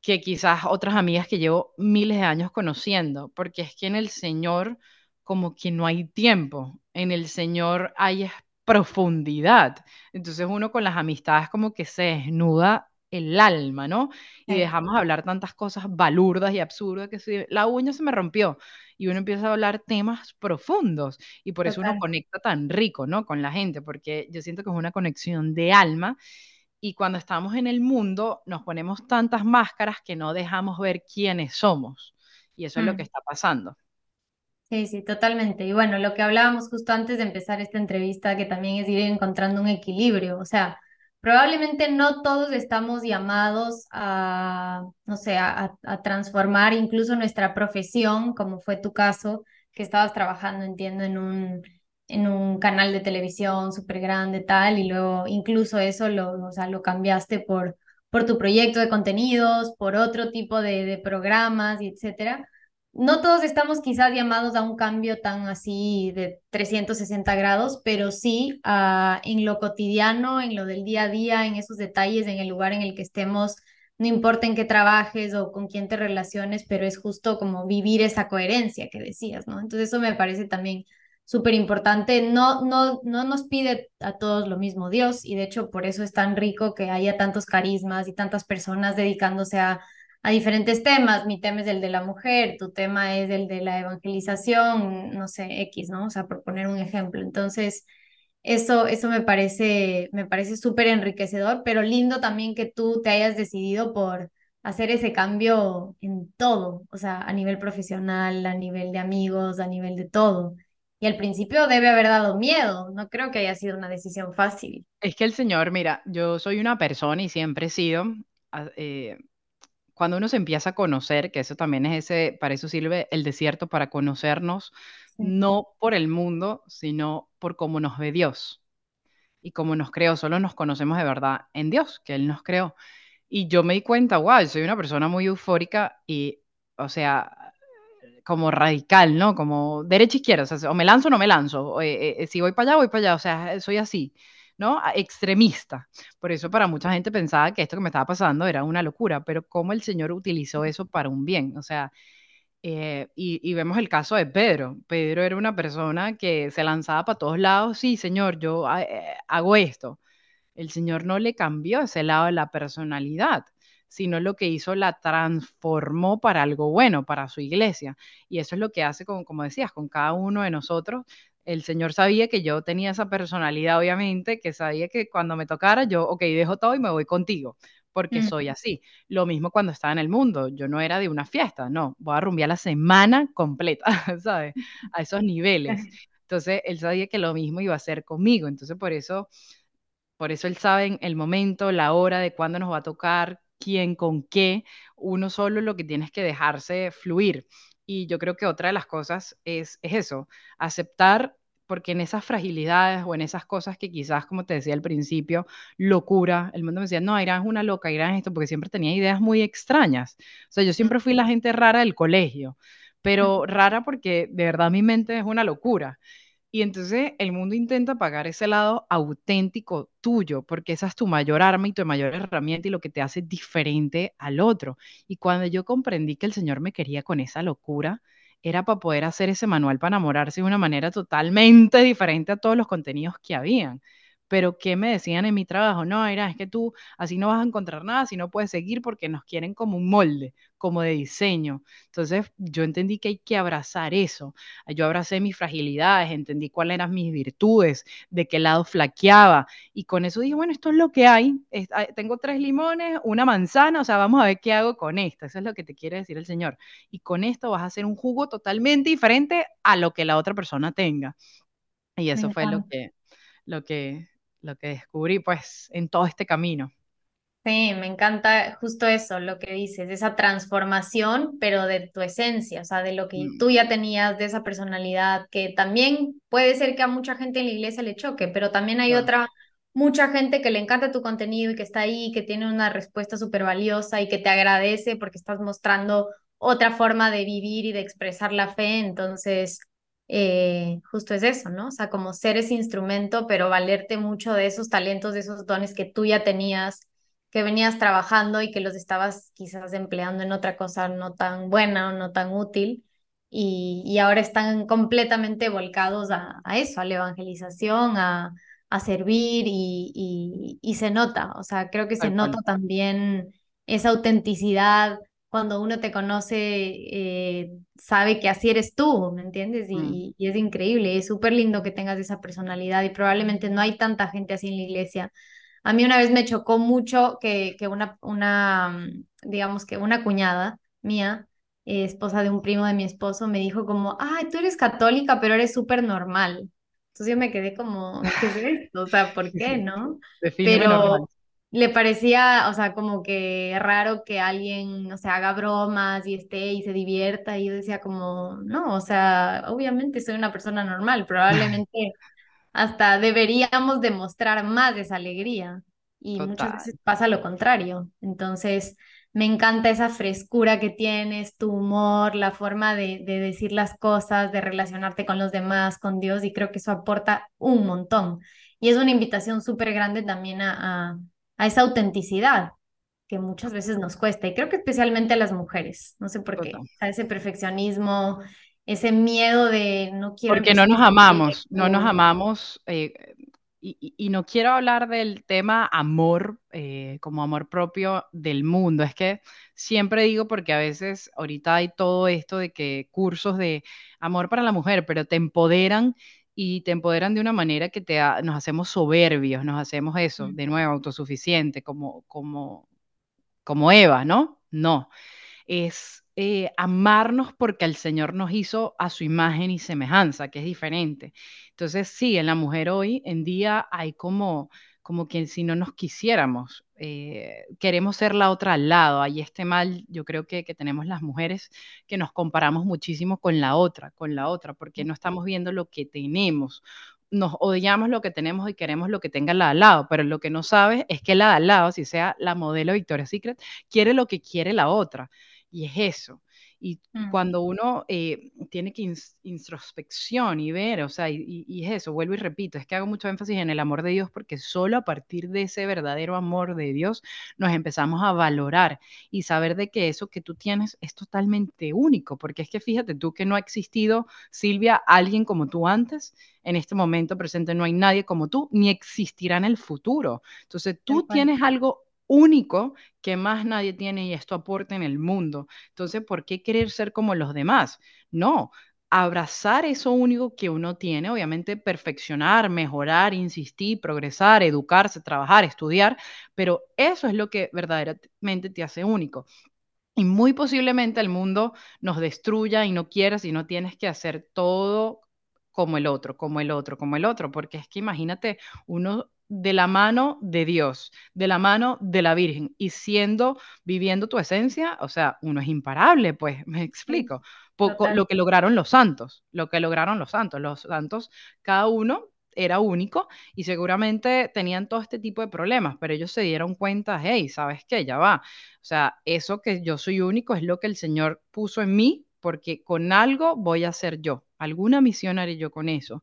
que quizás otras amigas que llevo miles de años conociendo, porque es que en el Señor como que no hay tiempo, en el Señor hay es profundidad. Entonces uno con las amistades como que se desnuda el alma, ¿no? Y dejamos hablar tantas cosas balurdas y absurdas que si la uña se me rompió y uno empieza a hablar temas profundos y por eso uno conecta tan rico, ¿no? Con la gente, porque yo siento que es una conexión de alma y cuando estamos en el mundo, nos ponemos tantas máscaras que no dejamos ver quiénes somos. Y eso es lo que Mm. está pasando. Sí, sí, totalmente. Y bueno, lo que hablábamos justo antes de empezar esta entrevista, que también es ir encontrando un equilibrio. O sea, probablemente no todos estamos llamados a, no sé, a, transformar incluso nuestra profesión, como fue tu caso, que estabas trabajando, entiendo, en un, en un canal de televisión súper grande, tal, y luego incluso eso lo, o sea, lo cambiaste por, por tu proyecto de contenidos, por otro tipo de, programas, etcétera no todos estamos quizás llamados a un cambio tan así de 360 grados, pero sí ah, en lo cotidiano, en lo del día a día, en esos detalles, en el lugar en el que estemos, no importa en qué trabajes o con quién te relaciones, pero es justo como vivir esa coherencia que decías, ¿no? Entonces eso me parece también súper importante. No, no, no nos pide a todos lo mismo Dios y de hecho por eso es tan rico que haya tantos carismas y tantas personas dedicándose a a diferentes temas. Mi tema es el de la mujer, tu tema es el de la evangelización, no sé, X, ¿no? O sea, por poner un ejemplo. Entonces, eso, eso me parece, me parece súper enriquecedor, pero lindo también que tú te hayas decidido por hacer ese cambio en todo, o sea, a nivel profesional, a nivel de amigos, a nivel de todo. Y al principio debe haber dado miedo, no creo que haya sido una decisión fácil. Es que el Señor, mira, yo soy una persona y siempre he sido, ah, eh, cuando uno se empieza a conocer, que eso también es ese, para eso sirve el desierto, para conocernos, no por el mundo, sino por cómo nos ve Dios y cómo nos creó. Solo nos conocemos de verdad en Dios, que Él nos creó. Y yo me di cuenta, wow, soy una persona muy eufórica y, o sea, como radical, ¿no? Como derecha izquierda, o, sea, o me lanzo o no me lanzo, eh, eh, si voy para allá, voy para allá, o sea, soy así, ¿no? Extremista. Por eso para mucha gente pensaba que esto que me estaba pasando era una locura, pero cómo el Señor utilizó eso para un bien, o sea, eh, y, vemos el caso de Pedro. Pedro era una persona que se lanzaba para todos lados, sí, Señor, yo hago esto. El Señor no le cambió ese lado de la personalidad sino lo que hizo la transformó para algo bueno, para su iglesia. Y eso es lo que hace, con, como decías, con cada uno de nosotros. El Señor sabía que yo tenía esa personalidad, obviamente, que sabía que cuando me tocara, yo, ok, dejo todo y me voy contigo, porque mm. soy así. Lo mismo cuando estaba en el mundo, yo no era de una fiesta, no, voy a rumbear la semana completa, [laughs] ¿sabes? A esos niveles. [laughs] Entonces, él sabía que lo mismo iba a ser conmigo. Entonces, por eso, por eso él sabe el momento, la hora de cuándo nos va a tocar, quién, con qué, uno solo lo que tienes que dejarse fluir. Y yo creo que otra de las cosas es, eso, aceptar porque en esas fragilidades o en esas cosas que quizás, como te decía al principio, locura, el mundo me decía, no, Irán es una loca, Irán es esto, porque siempre tenía ideas muy extrañas. O sea, yo siempre fui la gente rara del colegio, pero rara porque de verdad mi mente es una locura. Y entonces el mundo intenta pagar ese lado auténtico tuyo, porque esa es tu mayor arma y tu mayor herramienta y lo que te hace diferente al otro. Y cuando yo comprendí que el Señor me quería con esa locura, era para poder hacer ese manual para enamorarse de una manera totalmente diferente a todos los contenidos que habían pero ¿qué me decían en mi trabajo? No, era, es que tú así no vas a encontrar nada, si no puedes seguir porque nos quieren como un molde, como de diseño. Entonces yo entendí que hay que abrazar eso. Yo abracé mis fragilidades, entendí cuáles eran mis virtudes, de qué lado flaqueaba y con eso dije, bueno, esto es lo que hay. tengo tres limones, una manzana, o sea, vamos a ver qué hago con esto. Eso es lo que te quiere decir el Señor. Y con esto vas a hacer un jugo totalmente diferente a lo que la otra persona tenga. Y eso fue lo que, lo que lo que descubrí pues en todo este camino. Sí, me encanta justo eso, lo que dices, esa transformación, pero de tu esencia, o sea, de lo que mm. tú ya tenías, de esa personalidad, que también puede ser que a mucha gente en la iglesia le choque, pero también hay otra, mucha gente que le encanta tu contenido y que está ahí, que tiene una respuesta súper valiosa y que te agradece porque estás mostrando otra forma de vivir y de expresar la fe, entonces eh, justo es eso, ¿no? O sea, como ser ese instrumento, pero valerte mucho de esos talentos, de esos dones que tú ya tenías, que venías trabajando y que los estabas quizás empleando en otra cosa no tan buena o no tan útil. Y, y ahora están completamente volcados a, a, eso, a la evangelización, a, a servir y, y, y, se nota, o sea, creo que se nota también esa autenticidad cuando uno te conoce, eh, sabe que así eres tú, ¿me entiendes? Mm. Y, es increíble, es súper lindo que tengas esa personalidad y probablemente no hay tanta gente así en la iglesia. A mí una vez me chocó mucho que, que una, una, mm, digamos que una cuñada mía, eh, esposa de un primo de mi esposo, me dijo como, ay, tú eres católica, pero eres súper normal. Entonces yo me quedé como, ¿qué es esto? O sea, ¿por qué, [laughs] no? pero, le parecía, o sea, como que raro que alguien, o sea, haga bromas y esté y se divierta. Y yo decía como, no, o sea, obviamente soy una persona normal, [laughs] probablemente hasta deberíamos demostrar más esa alegría. Y muchas veces pasa lo contrario. Entonces, me encanta esa frescura que tienes, tu humor, la forma de, de decir las cosas, de relacionarte con los demás, con Dios, y creo que eso aporta un montón. Y es una invitación súper grande también a a esa autenticidad que muchas veces nos cuesta, y creo que especialmente a las mujeres, no sé por qué, a ese perfeccionismo, ese miedo de no quiero... Porque no nos amamos, no nos amamos, eh, y, no quiero hablar del tema amor eh, como amor propio del mundo, es que siempre digo porque a veces ahorita hay todo esto de que cursos de amor para la mujer, pero te empoderan y te empoderan de una manera que te nos hacemos soberbios, nos hacemos eso, de nuevo, autosuficiente, como, como, como Eva, ¿no? No. Es eh, amarnos porque el Señor nos hizo a su imagen y semejanza, que es diferente. Entonces, sí, en la mujer hoy en día hay como, como que si no nos quisiéramos. Eh, queremos ser la otra al lado. Ahí este mal, yo creo que, que, tenemos las mujeres que nos comparamos muchísimo con la otra, con la otra, porque no estamos viendo lo que tenemos. Nos odiamos lo que tenemos y queremos lo que tenga la al lado, pero lo que no sabes es que la al lado, si sea la modelo Victoria's Secret, quiere lo que quiere la otra. Y es eso. Y mm. cuando uno eh, tiene que introspección y ver, o sea, y, y, es eso, vuelvo y repito, es que hago mucho énfasis en el amor de Dios porque solo a partir de ese verdadero amor de Dios nos empezamos a valorar y saber de que eso que tú tienes es totalmente único, porque es que fíjate tú que no ha existido, Silvia, alguien como tú antes, en este momento presente no hay nadie como tú, ni existirá en el futuro. Entonces tú tienes algo único que más nadie tiene y esto aporta en el mundo. Entonces, ¿por qué querer ser como los demás? No, abrazar eso único que uno tiene, obviamente perfeccionar, mejorar, insistir, progresar, educarse, trabajar, estudiar, pero eso es lo que verdaderamente te hace único. Y muy posiblemente el mundo nos destruya y no quieras y no tienes que hacer todo como el otro, como el otro, como el otro, porque es que imagínate, uno de la mano de Dios, de la mano de la Virgen y siendo, viviendo tu esencia, o sea, uno es imparable, pues, [laughs] me explico. Poco, lo que lograron los santos, lo que lograron los santos, los santos, cada uno era único y seguramente tenían todo este tipo de problemas, pero ellos se dieron cuenta, hey, ¿sabes qué? Ya va. O sea, eso que yo soy único es lo que el Señor puso en mí, porque con algo voy a ser yo, alguna misión haré yo con eso.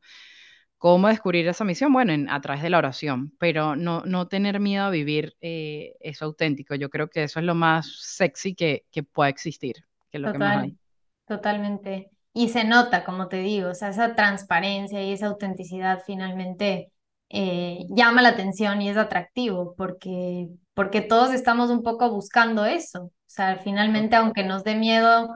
¿Cómo descubrir esa misión? Bueno, a través de la oración, pero no, no tener miedo a vivir eh, eso auténtico. Yo creo que eso es lo más sexy que, que pueda existir, que lo que más hay. Totalmente. Y se nota, como te digo, o sea, esa transparencia y esa autenticidad finalmente eh, llama la atención y es atractivo porque, porque todos estamos un poco buscando eso. O sea, finalmente, aunque nos dé miedo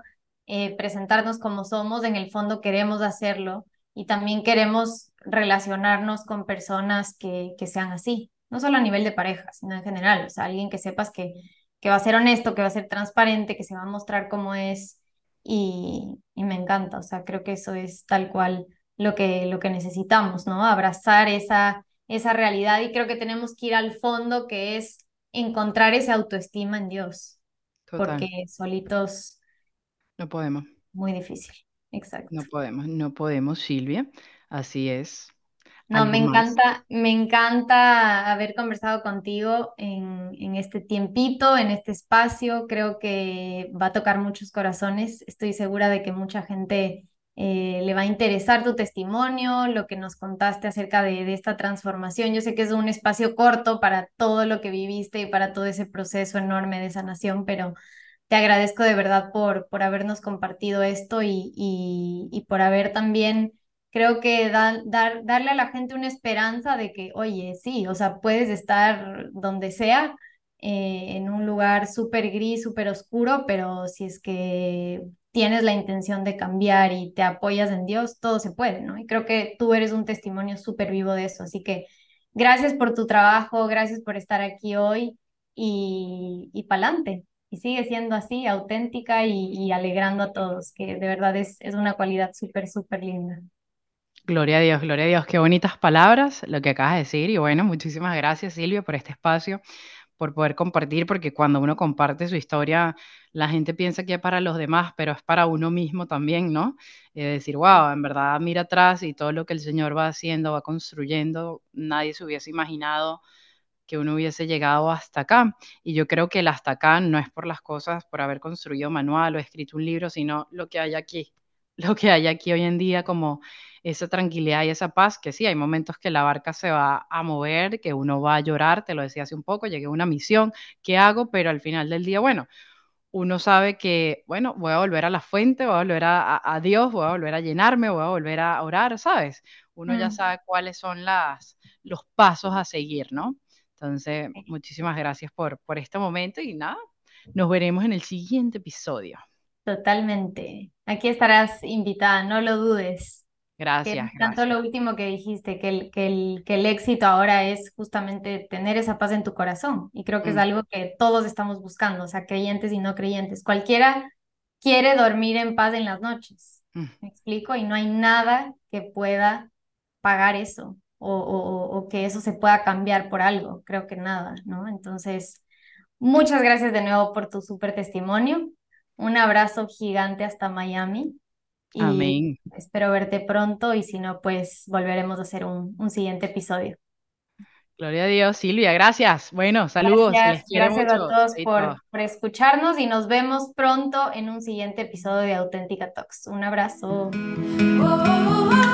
eh, presentarnos como somos, en el fondo queremos hacerlo y también queremos relacionarnos con personas que, que sean así, no solo a nivel de pareja, sino en general, o sea, alguien que sepas que, que va a ser honesto, que va a ser transparente, que se va a mostrar como es y, y me encanta, o sea, creo que eso es tal cual lo que, lo que necesitamos, ¿no? Abrazar esa, esa realidad y creo que tenemos que ir al fondo, que es encontrar esa autoestima en Dios, porque solitos... No podemos. Muy difícil. Exacto. No podemos, no podemos, Silvia. Así es. No, me encanta, me encanta haber conversado contigo en, en, este tiempito, en este espacio. Creo que va a tocar muchos corazones. Estoy segura de que mucha gente eh, le va a interesar tu testimonio, lo que nos contaste acerca de, de, esta transformación. Yo sé que es un espacio corto para todo lo que viviste y para todo ese proceso enorme de sanación, pero te agradezco de verdad por, por habernos compartido esto y, y, por haber también, creo que dar, darle a la gente una esperanza de que, oye, sí, o sea, puedes estar donde sea, eh, en un lugar súper gris, súper oscuro, pero si es que tienes la intención de cambiar y te apoyas en Dios, todo se puede, ¿no? Y creo que tú eres un testimonio súper vivo de eso, así que gracias por tu trabajo, gracias por estar aquí hoy y, y pa'lante y sigue siendo así, auténtica y, alegrando a todos, que de verdad es, es una cualidad súper, súper linda. Gloria a Dios, gloria a Dios, qué bonitas palabras lo que acabas de decir y bueno, muchísimas gracias Silvia por este espacio, por poder compartir, porque cuando uno comparte su historia, la gente piensa que es para los demás, pero es para uno mismo también, ¿no? Y decir, wow, en verdad mira atrás y todo lo que el Señor va haciendo, va construyendo, nadie se hubiese imaginado que uno hubiese llegado hasta acá. Y yo creo que el hasta acá no es por las cosas, por haber construido manual o escrito un libro, sino lo que hay aquí, [laughs] lo que hay aquí hoy en día como esa tranquilidad y esa paz, que sí, hay momentos que la barca se va a mover, que uno va a llorar, te lo decía hace un poco, llegué a una misión, ¿qué hago? Pero al final del día, bueno, uno sabe que, bueno, voy a volver a la fuente, voy a volver a, Dios, voy a volver a llenarme, voy a volver a orar, ¿sabes? Uno ya mm. sabe cuáles son las, los pasos a seguir, ¿no? Entonces, muchísimas gracias por, por este momento y nada, nos veremos en el siguiente episodio. Totalmente. Aquí estarás invitada, no lo dudes. Gracias. tanto lo último que dijiste, que el, que, el, que el éxito ahora es justamente tener esa paz en tu corazón. Y creo que es mm. algo que todos estamos buscando, o sea, creyentes y no creyentes. Cualquiera quiere dormir en paz en las noches. Mm. ¿Me explico? Y no hay nada que pueda pagar eso o, que eso se pueda cambiar por algo, creo que nada, ¿no? Entonces, muchas gracias de nuevo por tu súper testimonio, un abrazo gigante hasta Miami y Amén. espero verte pronto y si no, pues volveremos a hacer un, un siguiente episodio. Gloria a Dios, Silvia, gracias. Bueno, saludos. Gracias, gracias a todos por, por, escucharnos y nos vemos pronto en un siguiente episodio de Auténtica Talks. Un abrazo. Oh, oh, oh,